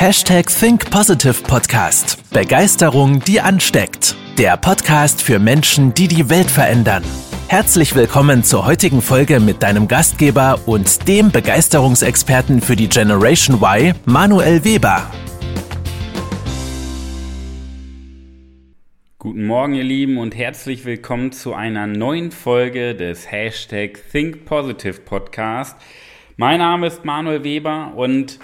Hashtag Think Positive Podcast. Begeisterung, die ansteckt. Der Podcast für Menschen, die die Welt verändern. Herzlich willkommen zur heutigen Folge mit deinem Gastgeber und dem Begeisterungsexperten für die Generation Y, Manuel Weber. Guten Morgen, ihr Lieben, und herzlich willkommen zu einer neuen Folge des Hashtag Think Positive Podcast. Mein Name ist Manuel Weber und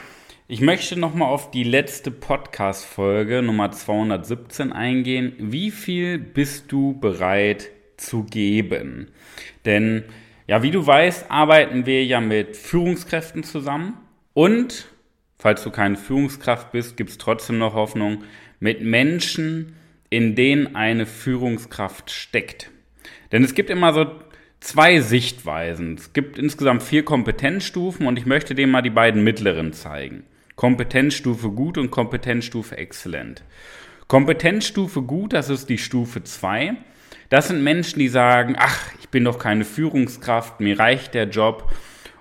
ich möchte nochmal auf die letzte Podcast-Folge Nummer 217 eingehen. Wie viel bist du bereit zu geben? Denn, ja, wie du weißt, arbeiten wir ja mit Führungskräften zusammen und, falls du keine Führungskraft bist, gibt es trotzdem noch Hoffnung, mit Menschen, in denen eine Führungskraft steckt. Denn es gibt immer so zwei Sichtweisen. Es gibt insgesamt vier Kompetenzstufen und ich möchte dir mal die beiden mittleren zeigen. Kompetenzstufe gut und Kompetenzstufe exzellent. Kompetenzstufe gut, das ist die Stufe 2. Das sind Menschen, die sagen, ach, ich bin doch keine Führungskraft, mir reicht der Job.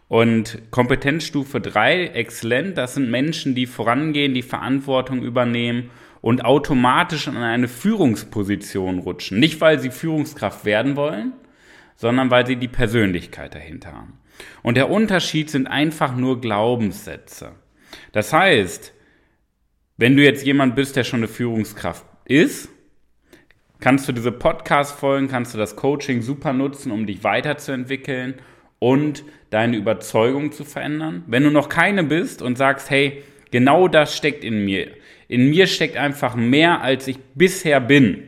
Und Kompetenzstufe 3, exzellent, das sind Menschen, die vorangehen, die Verantwortung übernehmen und automatisch in eine Führungsposition rutschen. Nicht, weil sie Führungskraft werden wollen, sondern weil sie die Persönlichkeit dahinter haben. Und der Unterschied sind einfach nur Glaubenssätze. Das heißt, wenn du jetzt jemand bist, der schon eine Führungskraft ist, kannst du diese Podcast-Folgen, kannst du das Coaching super nutzen, um dich weiterzuentwickeln und deine Überzeugung zu verändern. Wenn du noch keine bist und sagst, hey, genau das steckt in mir, in mir steckt einfach mehr, als ich bisher bin,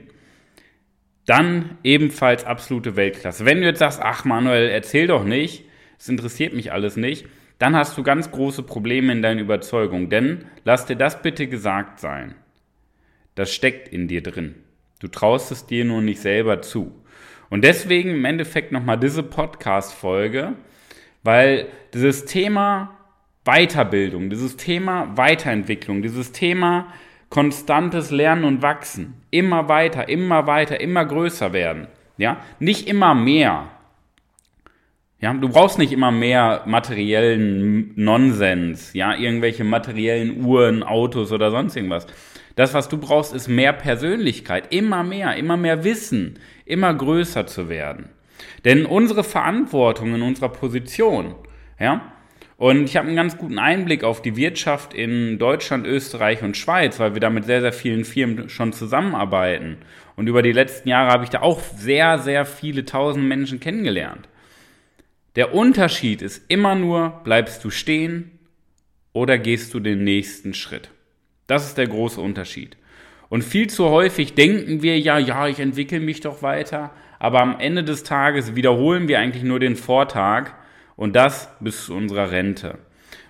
dann ebenfalls absolute Weltklasse. Wenn du jetzt sagst, ach Manuel, erzähl doch nicht, es interessiert mich alles nicht, dann hast du ganz große Probleme in deiner Überzeugung. Denn lass dir das bitte gesagt sein. Das steckt in dir drin. Du traust es dir nur nicht selber zu. Und deswegen im Endeffekt nochmal diese Podcast-Folge, weil dieses Thema Weiterbildung, dieses Thema Weiterentwicklung, dieses Thema konstantes Lernen und Wachsen, immer weiter, immer weiter, immer größer werden, ja, nicht immer mehr, ja, du brauchst nicht immer mehr materiellen Nonsens, ja, irgendwelche materiellen Uhren, Autos oder sonst irgendwas. Das, was du brauchst, ist mehr Persönlichkeit, immer mehr, immer mehr Wissen, immer größer zu werden. Denn unsere Verantwortung in unserer Position, ja, und ich habe einen ganz guten Einblick auf die Wirtschaft in Deutschland, Österreich und Schweiz, weil wir da mit sehr, sehr vielen Firmen schon zusammenarbeiten. Und über die letzten Jahre habe ich da auch sehr, sehr viele tausend Menschen kennengelernt. Der Unterschied ist immer nur, bleibst du stehen oder gehst du den nächsten Schritt. Das ist der große Unterschied. Und viel zu häufig denken wir ja, ja, ich entwickle mich doch weiter, aber am Ende des Tages wiederholen wir eigentlich nur den Vortag und das bis zu unserer Rente.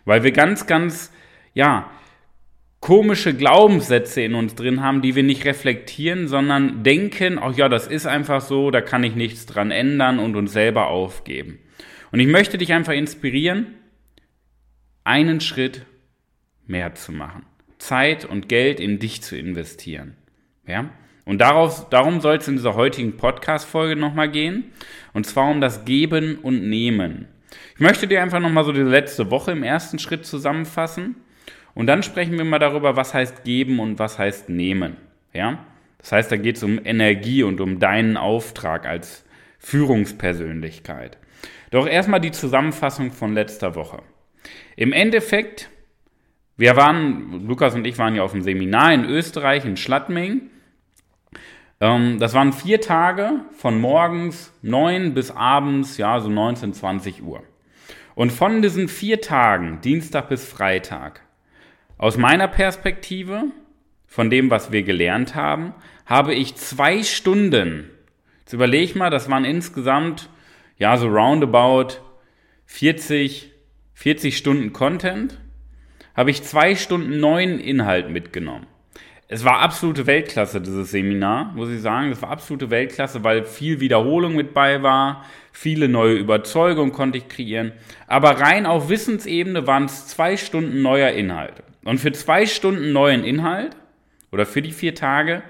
Weil wir ganz, ganz, ja, komische Glaubenssätze in uns drin haben, die wir nicht reflektieren, sondern denken, ach ja, das ist einfach so, da kann ich nichts dran ändern und uns selber aufgeben. Und ich möchte dich einfach inspirieren, einen Schritt mehr zu machen. Zeit und Geld in dich zu investieren. Ja? Und darauf, darum soll es in dieser heutigen Podcast-Folge nochmal gehen. Und zwar um das Geben und Nehmen. Ich möchte dir einfach nochmal so die letzte Woche im ersten Schritt zusammenfassen. Und dann sprechen wir mal darüber, was heißt geben und was heißt nehmen. Ja? Das heißt, da geht es um Energie und um deinen Auftrag als Führungspersönlichkeit. Doch erstmal die Zusammenfassung von letzter Woche. Im Endeffekt, wir waren, Lukas und ich waren ja auf einem Seminar in Österreich, in Schladming. Ähm, das waren vier Tage von morgens 9 bis abends, ja, so 19, 20 Uhr. Und von diesen vier Tagen, Dienstag bis Freitag, aus meiner Perspektive, von dem, was wir gelernt haben, habe ich zwei Stunden, jetzt überlege mal, das waren insgesamt ja, so roundabout 40, 40 Stunden Content, habe ich zwei Stunden neuen Inhalt mitgenommen. Es war absolute Weltklasse, dieses Seminar, muss ich sagen. Es war absolute Weltklasse, weil viel Wiederholung mit bei war, viele neue Überzeugungen konnte ich kreieren. Aber rein auf Wissensebene waren es zwei Stunden neuer Inhalt. Und für zwei Stunden neuen Inhalt oder für die vier Tage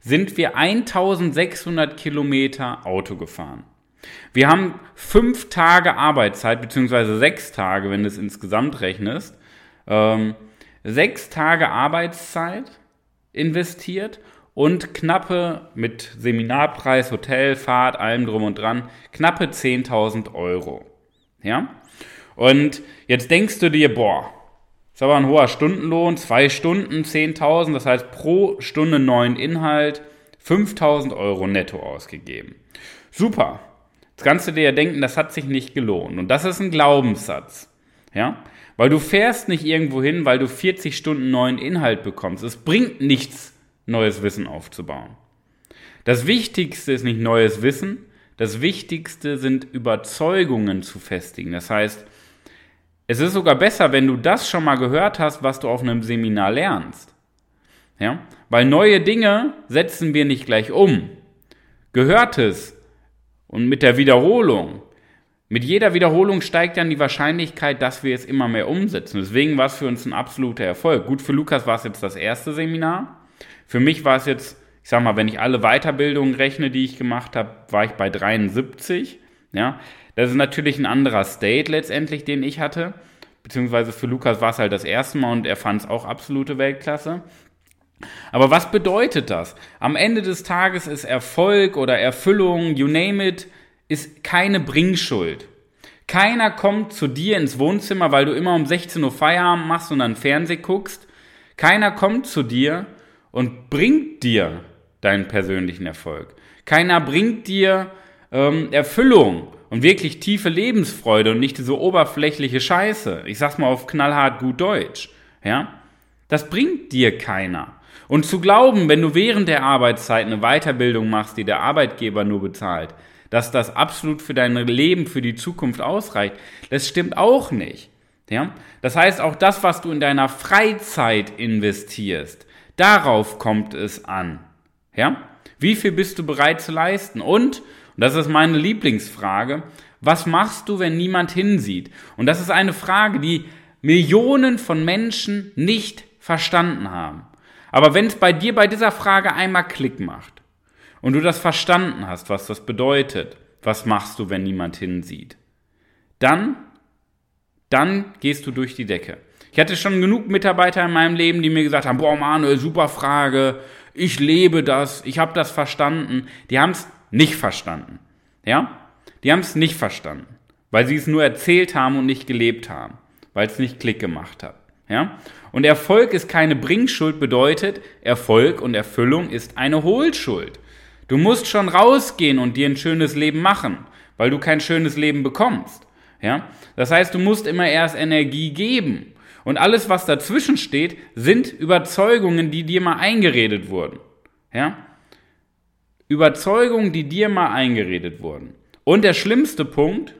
sind wir 1600 Kilometer Auto gefahren. Wir haben fünf Tage Arbeitszeit, beziehungsweise sechs Tage, wenn du es insgesamt rechnest. Ähm, sechs Tage Arbeitszeit investiert und knappe mit Seminarpreis, Hotel, Fahrt, allem drum und dran, knappe 10.000 Euro. Ja? Und jetzt denkst du dir, boah, ist aber ein hoher Stundenlohn, zwei Stunden, 10.000, das heißt pro Stunde neuen Inhalt 5.000 Euro netto ausgegeben. Super. Jetzt kannst du dir ja denken, das hat sich nicht gelohnt. Und das ist ein Glaubenssatz. Ja? Weil du fährst nicht irgendwo hin, weil du 40 Stunden neuen Inhalt bekommst. Es bringt nichts, neues Wissen aufzubauen. Das Wichtigste ist nicht neues Wissen, das Wichtigste sind Überzeugungen zu festigen. Das heißt, es ist sogar besser, wenn du das schon mal gehört hast, was du auf einem Seminar lernst. Ja? Weil neue Dinge setzen wir nicht gleich um. Gehörtes und mit der Wiederholung. Mit jeder Wiederholung steigt dann die Wahrscheinlichkeit, dass wir es immer mehr umsetzen. Deswegen war es für uns ein absoluter Erfolg. Gut, für Lukas war es jetzt das erste Seminar. Für mich war es jetzt, ich sag mal, wenn ich alle Weiterbildungen rechne, die ich gemacht habe, war ich bei 73. Ja, das ist natürlich ein anderer State letztendlich, den ich hatte. Beziehungsweise für Lukas war es halt das erste Mal und er fand es auch absolute Weltklasse. Aber was bedeutet das? Am Ende des Tages ist Erfolg oder Erfüllung, you name it, ist keine Bringschuld. Keiner kommt zu dir ins Wohnzimmer, weil du immer um 16 Uhr Feierabend machst und dann Fernseh guckst. Keiner kommt zu dir und bringt dir deinen persönlichen Erfolg. Keiner bringt dir ähm, Erfüllung und wirklich tiefe Lebensfreude und nicht diese oberflächliche Scheiße. Ich sag's mal auf knallhart gut Deutsch. Ja? Das bringt dir keiner. Und zu glauben, wenn du während der Arbeitszeit eine Weiterbildung machst, die der Arbeitgeber nur bezahlt, dass das absolut für dein Leben, für die Zukunft ausreicht, das stimmt auch nicht. Ja? Das heißt, auch das, was du in deiner Freizeit investierst, darauf kommt es an. Ja? Wie viel bist du bereit zu leisten? Und, und das ist meine Lieblingsfrage, was machst du, wenn niemand hinsieht? Und das ist eine Frage, die Millionen von Menschen nicht verstanden haben. Aber wenn es bei dir bei dieser Frage einmal Klick macht und du das verstanden hast, was das bedeutet, was machst du, wenn niemand hinsieht, dann, dann gehst du durch die Decke. Ich hatte schon genug Mitarbeiter in meinem Leben, die mir gesagt haben, boah Manuel, super Frage, ich lebe das, ich habe das verstanden. Die haben es nicht verstanden. Ja? Die haben es nicht verstanden, weil sie es nur erzählt haben und nicht gelebt haben, weil es nicht Klick gemacht hat. Ja? Und Erfolg ist keine Bringschuld, bedeutet, Erfolg und Erfüllung ist eine Hohlschuld. Du musst schon rausgehen und dir ein schönes Leben machen, weil du kein schönes Leben bekommst. Ja? Das heißt, du musst immer erst Energie geben. Und alles, was dazwischen steht, sind Überzeugungen, die dir mal eingeredet wurden. Ja? Überzeugungen, die dir mal eingeredet wurden. Und der schlimmste Punkt,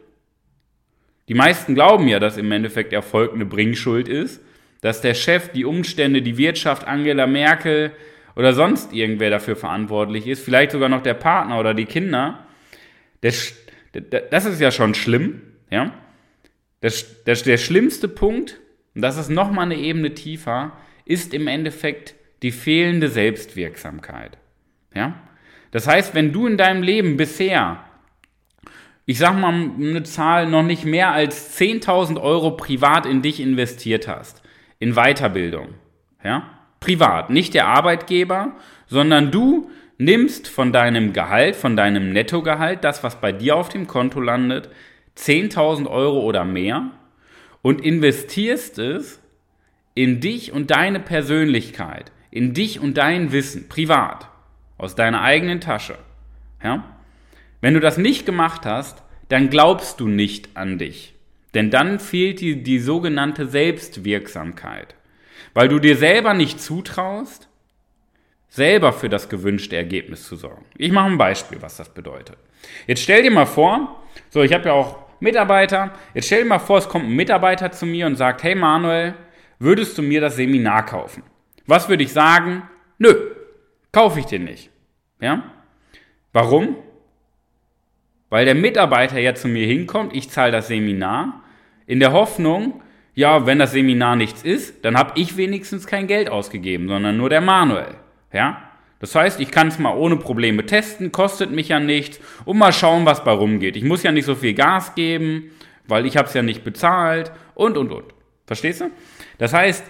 die meisten glauben ja, dass im Endeffekt Erfolg eine Bringschuld ist, dass der Chef, die Umstände, die Wirtschaft, Angela Merkel oder sonst irgendwer dafür verantwortlich ist, vielleicht sogar noch der Partner oder die Kinder, das, das ist ja schon schlimm, ja. Das, das, der schlimmste Punkt, und das ist nochmal eine Ebene tiefer, ist im Endeffekt die fehlende Selbstwirksamkeit. Ja? Das heißt, wenn du in deinem Leben bisher, ich sag mal eine Zahl, noch nicht mehr als 10.000 Euro privat in dich investiert hast, in Weiterbildung. Ja? Privat, nicht der Arbeitgeber, sondern du nimmst von deinem Gehalt, von deinem Nettogehalt, das, was bei dir auf dem Konto landet, 10.000 Euro oder mehr und investierst es in dich und deine Persönlichkeit, in dich und dein Wissen, privat, aus deiner eigenen Tasche. Ja? Wenn du das nicht gemacht hast, dann glaubst du nicht an dich. Denn dann fehlt die, die sogenannte Selbstwirksamkeit. Weil du dir selber nicht zutraust, selber für das gewünschte Ergebnis zu sorgen. Ich mache ein Beispiel, was das bedeutet. Jetzt stell dir mal vor, so ich habe ja auch Mitarbeiter, jetzt stell dir mal vor, es kommt ein Mitarbeiter zu mir und sagt, hey Manuel, würdest du mir das Seminar kaufen? Was würde ich sagen? Nö, kaufe ich dir nicht. Ja? Warum? Weil der Mitarbeiter ja zu mir hinkommt, ich zahle das Seminar, in der Hoffnung, ja, wenn das Seminar nichts ist, dann habe ich wenigstens kein Geld ausgegeben, sondern nur der Manuel. Ja? Das heißt, ich kann es mal ohne Probleme testen, kostet mich ja nichts und mal schauen, was bei rumgeht. Ich muss ja nicht so viel Gas geben, weil ich habe es ja nicht bezahlt und, und, und. Verstehst du? Das heißt,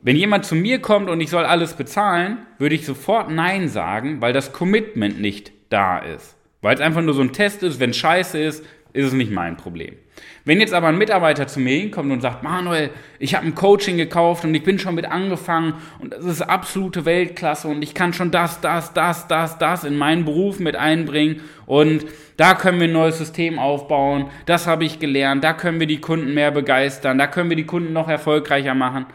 wenn jemand zu mir kommt und ich soll alles bezahlen, würde ich sofort Nein sagen, weil das Commitment nicht da ist. Weil es einfach nur so ein Test ist, wenn scheiße ist, ist es nicht mein Problem. Wenn jetzt aber ein Mitarbeiter zu mir hinkommt und sagt, Manuel, ich habe ein Coaching gekauft und ich bin schon mit angefangen und das ist absolute Weltklasse und ich kann schon das, das, das, das, das in meinen Beruf mit einbringen und da können wir ein neues System aufbauen, das habe ich gelernt, da können wir die Kunden mehr begeistern, da können wir die Kunden noch erfolgreicher machen.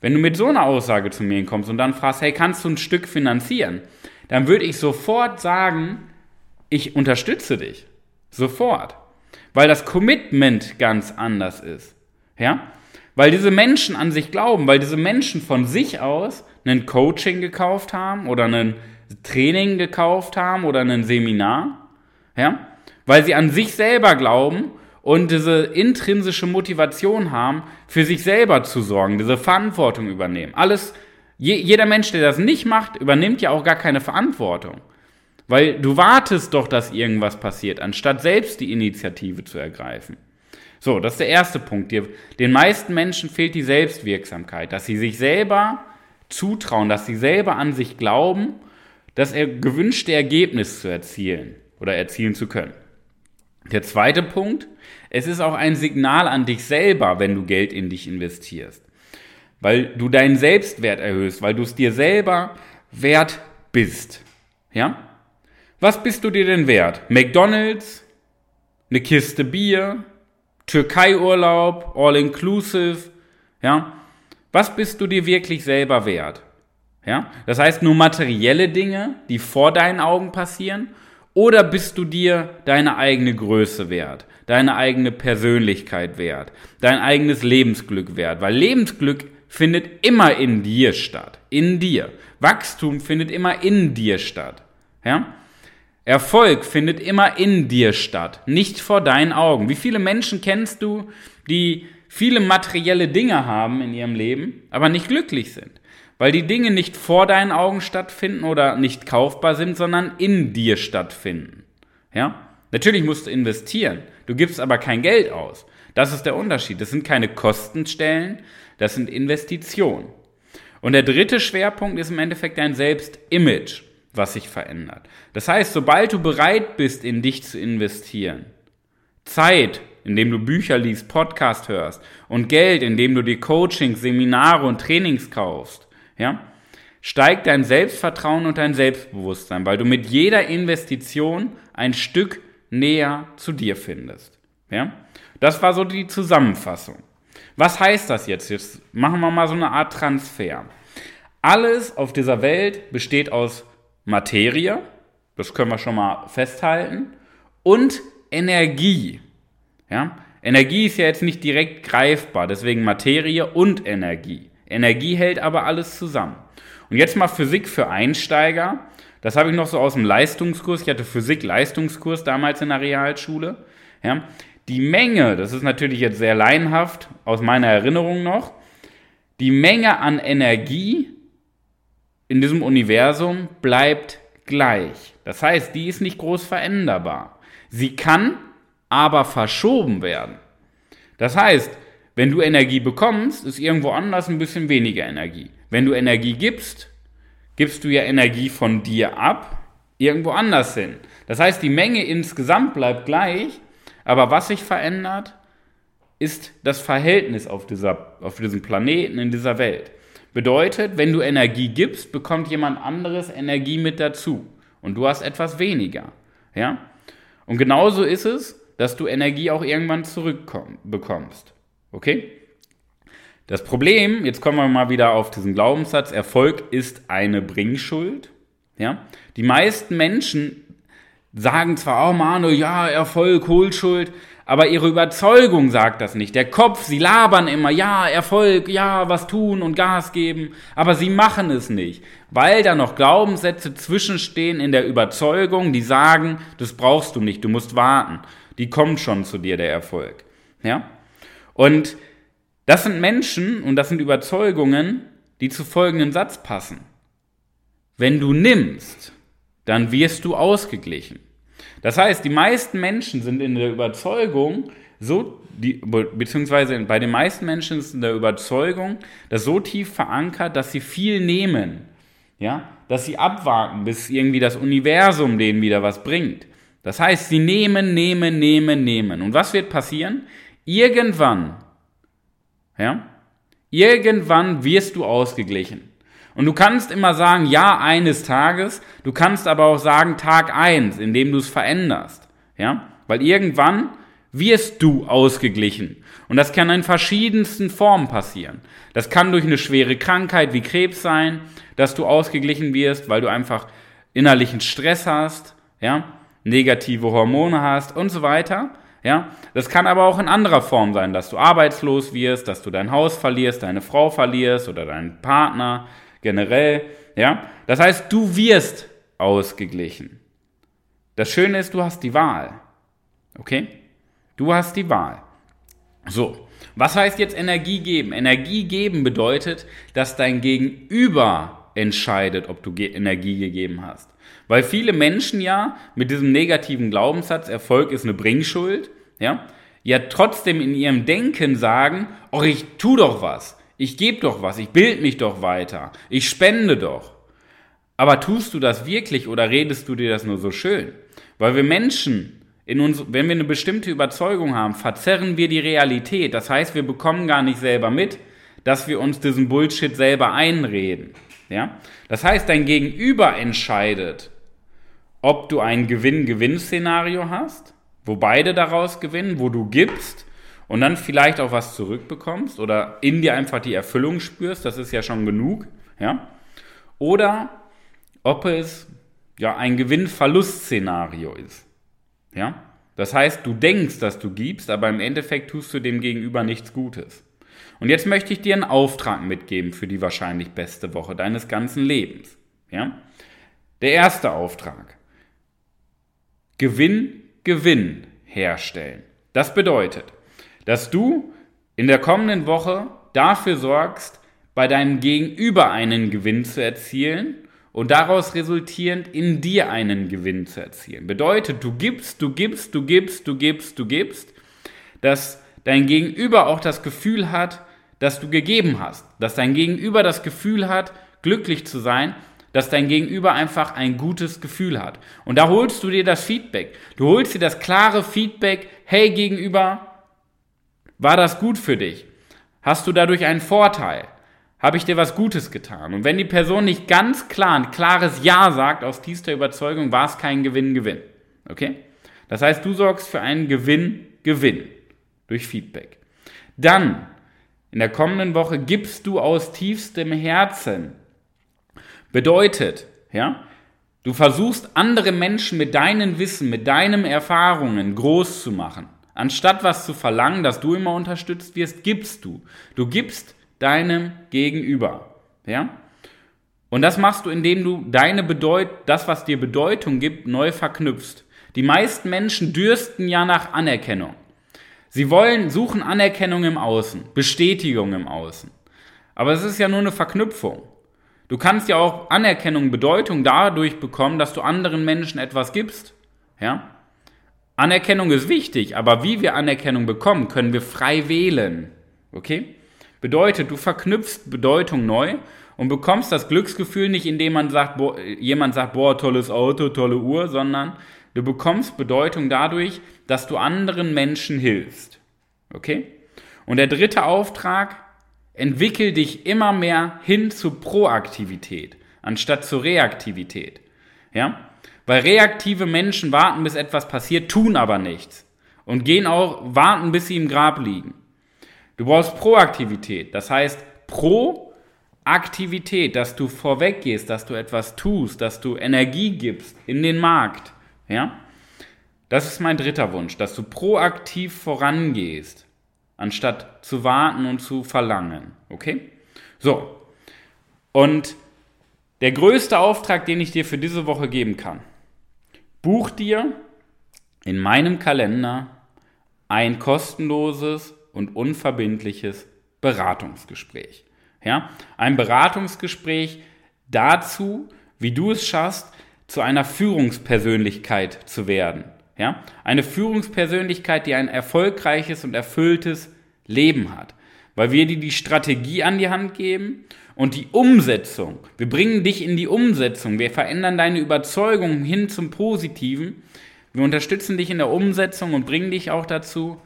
Wenn du mit so einer Aussage zu mir kommst und dann fragst, hey, kannst du ein Stück finanzieren? Dann würde ich sofort sagen, ich unterstütze dich. Sofort. Weil das Commitment ganz anders ist. Ja? Weil diese Menschen an sich glauben, weil diese Menschen von sich aus ein Coaching gekauft haben oder ein Training gekauft haben oder ein Seminar. Ja? Weil sie an sich selber glauben und diese intrinsische Motivation haben, für sich selber zu sorgen, diese Verantwortung übernehmen. Alles, je, jeder Mensch, der das nicht macht, übernimmt ja auch gar keine Verantwortung. Weil du wartest doch, dass irgendwas passiert, anstatt selbst die Initiative zu ergreifen. So, das ist der erste Punkt. Den meisten Menschen fehlt die Selbstwirksamkeit, dass sie sich selber zutrauen, dass sie selber an sich glauben, das gewünschte Ergebnis zu erzielen oder erzielen zu können. Der zweite Punkt, es ist auch ein Signal an dich selber, wenn du Geld in dich investierst. Weil du deinen Selbstwert erhöhst, weil du es dir selber wert bist. Ja? Was bist du dir denn wert? McDonalds? Eine Kiste Bier? Türkei-Urlaub? All-inclusive? Ja? Was bist du dir wirklich selber wert? Ja? Das heißt nur materielle Dinge, die vor deinen Augen passieren? Oder bist du dir deine eigene Größe wert? Deine eigene Persönlichkeit wert? Dein eigenes Lebensglück wert? Weil Lebensglück findet immer in dir statt. In dir. Wachstum findet immer in dir statt. Ja? Erfolg findet immer in dir statt, nicht vor deinen Augen. Wie viele Menschen kennst du, die viele materielle Dinge haben in ihrem Leben, aber nicht glücklich sind? Weil die Dinge nicht vor deinen Augen stattfinden oder nicht kaufbar sind, sondern in dir stattfinden. Ja? Natürlich musst du investieren. Du gibst aber kein Geld aus. Das ist der Unterschied. Das sind keine Kostenstellen, das sind Investitionen. Und der dritte Schwerpunkt ist im Endeffekt dein Selbstimage was sich verändert. Das heißt, sobald du bereit bist, in dich zu investieren, Zeit, indem du Bücher liest, Podcast hörst und Geld, indem du dir Coachings, Seminare und Trainings kaufst, ja, steigt dein Selbstvertrauen und dein Selbstbewusstsein, weil du mit jeder Investition ein Stück näher zu dir findest. Ja? Das war so die Zusammenfassung. Was heißt das jetzt? Jetzt machen wir mal so eine Art Transfer. Alles auf dieser Welt besteht aus Materie, das können wir schon mal festhalten, und Energie. Ja? Energie ist ja jetzt nicht direkt greifbar, deswegen Materie und Energie. Energie hält aber alles zusammen. Und jetzt mal Physik für Einsteiger. Das habe ich noch so aus dem Leistungskurs. Ich hatte Physik-Leistungskurs damals in der Realschule. Ja? Die Menge, das ist natürlich jetzt sehr laienhaft aus meiner Erinnerung noch, die Menge an Energie in diesem Universum bleibt gleich. Das heißt, die ist nicht groß veränderbar. Sie kann aber verschoben werden. Das heißt, wenn du Energie bekommst, ist irgendwo anders ein bisschen weniger Energie. Wenn du Energie gibst, gibst du ja Energie von dir ab, irgendwo anders hin. Das heißt, die Menge insgesamt bleibt gleich, aber was sich verändert, ist das Verhältnis auf, dieser, auf diesem Planeten, in dieser Welt. Bedeutet, wenn du Energie gibst, bekommt jemand anderes Energie mit dazu und du hast etwas weniger. Ja? Und genauso ist es, dass du Energie auch irgendwann zurückbekommst. Okay? Das Problem, jetzt kommen wir mal wieder auf diesen Glaubenssatz, Erfolg ist eine Bringschuld. Ja? Die meisten Menschen sagen zwar, oh Manu, ja, Erfolg, Hohlschuld, aber ihre Überzeugung sagt das nicht. Der Kopf, sie labern immer, ja, Erfolg, ja, was tun und Gas geben, aber sie machen es nicht, weil da noch Glaubenssätze zwischenstehen in der Überzeugung, die sagen, das brauchst du nicht, du musst warten. Die kommt schon zu dir, der Erfolg. Ja? Und das sind Menschen und das sind Überzeugungen, die zu folgendem Satz passen. Wenn du nimmst, dann wirst du ausgeglichen. Das heißt, die meisten Menschen sind in der Überzeugung, so, die, beziehungsweise bei den meisten Menschen ist in der Überzeugung, das so tief verankert, dass sie viel nehmen. Ja, dass sie abwarten, bis irgendwie das Universum denen wieder was bringt. Das heißt, sie nehmen, nehmen, nehmen, nehmen. Und was wird passieren? Irgendwann, ja, irgendwann wirst du ausgeglichen. Und du kannst immer sagen, ja, eines Tages, du kannst aber auch sagen, Tag eins, indem du es veränderst. Ja? Weil irgendwann wirst du ausgeglichen. Und das kann in verschiedensten Formen passieren. Das kann durch eine schwere Krankheit wie Krebs sein, dass du ausgeglichen wirst, weil du einfach innerlichen Stress hast, ja, negative Hormone hast und so weiter. Ja, das kann aber auch in anderer Form sein, dass du arbeitslos wirst, dass du dein Haus verlierst, deine Frau verlierst oder deinen Partner, generell. Ja? Das heißt, du wirst ausgeglichen. Das Schöne ist, du hast die Wahl. Okay? Du hast die Wahl. So, was heißt jetzt Energie geben? Energie geben bedeutet, dass dein Gegenüber entscheidet, ob du Energie gegeben hast. Weil viele Menschen ja mit diesem negativen Glaubenssatz, Erfolg ist eine Bringschuld, ja, ja trotzdem in ihrem Denken sagen, oh, ich tu doch was. Ich gebe doch was, ich bild mich doch weiter, ich spende doch. Aber tust du das wirklich oder redest du dir das nur so schön? Weil wir Menschen, in uns, wenn wir eine bestimmte Überzeugung haben, verzerren wir die Realität. Das heißt, wir bekommen gar nicht selber mit, dass wir uns diesen Bullshit selber einreden. Ja? Das heißt, dein Gegenüber entscheidet, ob du ein Gewinn-Gewinn-Szenario hast, wo beide daraus gewinnen, wo du gibst und dann vielleicht auch was zurückbekommst oder in dir einfach die Erfüllung spürst, das ist ja schon genug, ja? Oder ob es ja ein Gewinn-Verlust-Szenario ist. Ja? Das heißt, du denkst, dass du gibst, aber im Endeffekt tust du dem Gegenüber nichts Gutes. Und jetzt möchte ich dir einen Auftrag mitgeben für die wahrscheinlich beste Woche deines ganzen Lebens. Ja? Der erste Auftrag. Gewinn, Gewinn herstellen. Das bedeutet, dass du in der kommenden Woche dafür sorgst, bei deinem Gegenüber einen Gewinn zu erzielen und daraus resultierend in dir einen Gewinn zu erzielen. Bedeutet, du gibst, du gibst, du gibst, du gibst, du gibst, dass dein Gegenüber auch das Gefühl hat, dass du gegeben hast, dass dein Gegenüber das Gefühl hat, glücklich zu sein, dass dein Gegenüber einfach ein gutes Gefühl hat. Und da holst du dir das Feedback. Du holst dir das klare Feedback, hey Gegenüber, war das gut für dich? Hast du dadurch einen Vorteil? Habe ich dir was Gutes getan? Und wenn die Person nicht ganz klar ein klares Ja sagt, aus tiefster Überzeugung, war es kein Gewinn-Gewinn. Okay? Das heißt, du sorgst für einen Gewinn-Gewinn durch Feedback. Dann, in der kommenden Woche, gibst du aus tiefstem Herzen. Bedeutet, ja, du versuchst andere Menschen mit deinem Wissen, mit deinen Erfahrungen groß zu machen. Anstatt was zu verlangen, dass du immer unterstützt wirst, gibst du. Du gibst deinem Gegenüber. Ja? Und das machst du, indem du deine Bedeut das, was dir Bedeutung gibt, neu verknüpfst. Die meisten Menschen dürsten ja nach Anerkennung. Sie wollen, suchen Anerkennung im Außen, Bestätigung im Außen. Aber es ist ja nur eine Verknüpfung. Du kannst ja auch Anerkennung, Bedeutung dadurch bekommen, dass du anderen Menschen etwas gibst. Ja? Anerkennung ist wichtig, aber wie wir Anerkennung bekommen, können wir frei wählen. Okay? Bedeutet, du verknüpfst Bedeutung neu und bekommst das Glücksgefühl nicht, indem man sagt, boah, jemand sagt, boah, tolles Auto, tolle Uhr, sondern du bekommst Bedeutung dadurch, dass du anderen Menschen hilfst. Okay? Und der dritte Auftrag, entwickel dich immer mehr hin zu Proaktivität, anstatt zu Reaktivität. Ja? Weil reaktive Menschen warten, bis etwas passiert, tun aber nichts. Und gehen auch, warten, bis sie im Grab liegen. Du brauchst Proaktivität. Das heißt, Proaktivität, dass du vorweg gehst, dass du etwas tust, dass du Energie gibst in den Markt. Ja? Das ist mein dritter Wunsch, dass du proaktiv vorangehst, anstatt zu warten und zu verlangen. Okay? So. Und der größte Auftrag, den ich dir für diese Woche geben kann, Buch dir in meinem Kalender ein kostenloses und unverbindliches Beratungsgespräch. Ja, ein Beratungsgespräch dazu, wie du es schaffst, zu einer Führungspersönlichkeit zu werden. Ja? Eine Führungspersönlichkeit, die ein erfolgreiches und erfülltes Leben hat. Weil wir dir die Strategie an die Hand geben und die Umsetzung. Wir bringen dich in die Umsetzung. Wir verändern deine Überzeugung hin zum Positiven. Wir unterstützen dich in der Umsetzung und bringen dich auch dazu,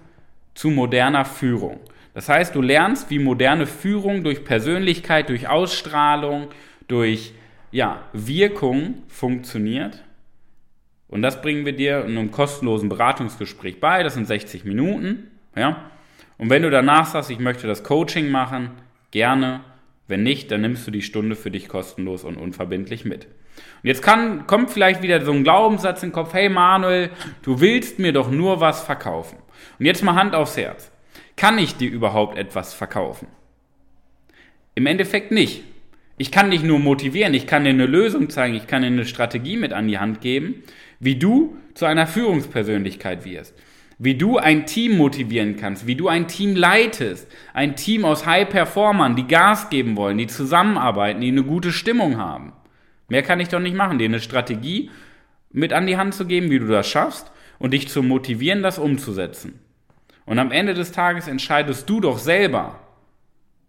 zu moderner Führung. Das heißt, du lernst, wie moderne Führung durch Persönlichkeit, durch Ausstrahlung, durch ja, Wirkung funktioniert. Und das bringen wir dir in einem kostenlosen Beratungsgespräch bei. Das sind 60 Minuten. Ja? Und wenn du danach sagst, ich möchte das Coaching machen, gerne. Wenn nicht, dann nimmst du die Stunde für dich kostenlos und unverbindlich mit. Und jetzt kann, kommt vielleicht wieder so ein Glaubenssatz in den Kopf, hey Manuel, du willst mir doch nur was verkaufen. Und jetzt mal Hand aufs Herz. Kann ich dir überhaupt etwas verkaufen? Im Endeffekt nicht. Ich kann dich nur motivieren, ich kann dir eine Lösung zeigen, ich kann dir eine Strategie mit an die Hand geben, wie du zu einer Führungspersönlichkeit wirst, wie du ein Team motivieren kannst, wie du ein Team leitest, ein Team aus High-Performern, die Gas geben wollen, die zusammenarbeiten, die eine gute Stimmung haben. Mehr kann ich doch nicht machen, dir eine Strategie mit an die Hand zu geben, wie du das schaffst und dich zu motivieren, das umzusetzen. Und am Ende des Tages entscheidest du doch selber,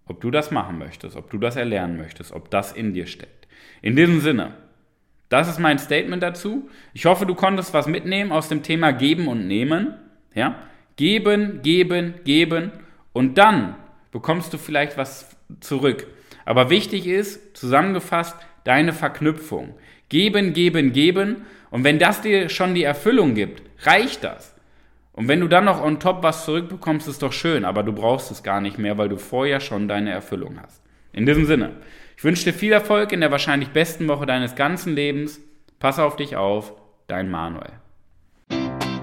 ob du das machen möchtest, ob du das erlernen möchtest, ob das in dir steckt. In diesem Sinne, das ist mein Statement dazu. Ich hoffe, du konntest was mitnehmen aus dem Thema Geben und Nehmen. Ja? Geben, geben, geben und dann bekommst du vielleicht was zurück. Aber wichtig ist, zusammengefasst, deine Verknüpfung. Geben, geben, geben. Und wenn das dir schon die Erfüllung gibt, reicht das. Und wenn du dann noch on top was zurückbekommst, ist doch schön, aber du brauchst es gar nicht mehr, weil du vorher schon deine Erfüllung hast. In diesem Sinne, ich wünsche dir viel Erfolg in der wahrscheinlich besten Woche deines ganzen Lebens. Pass auf dich auf, dein Manuel.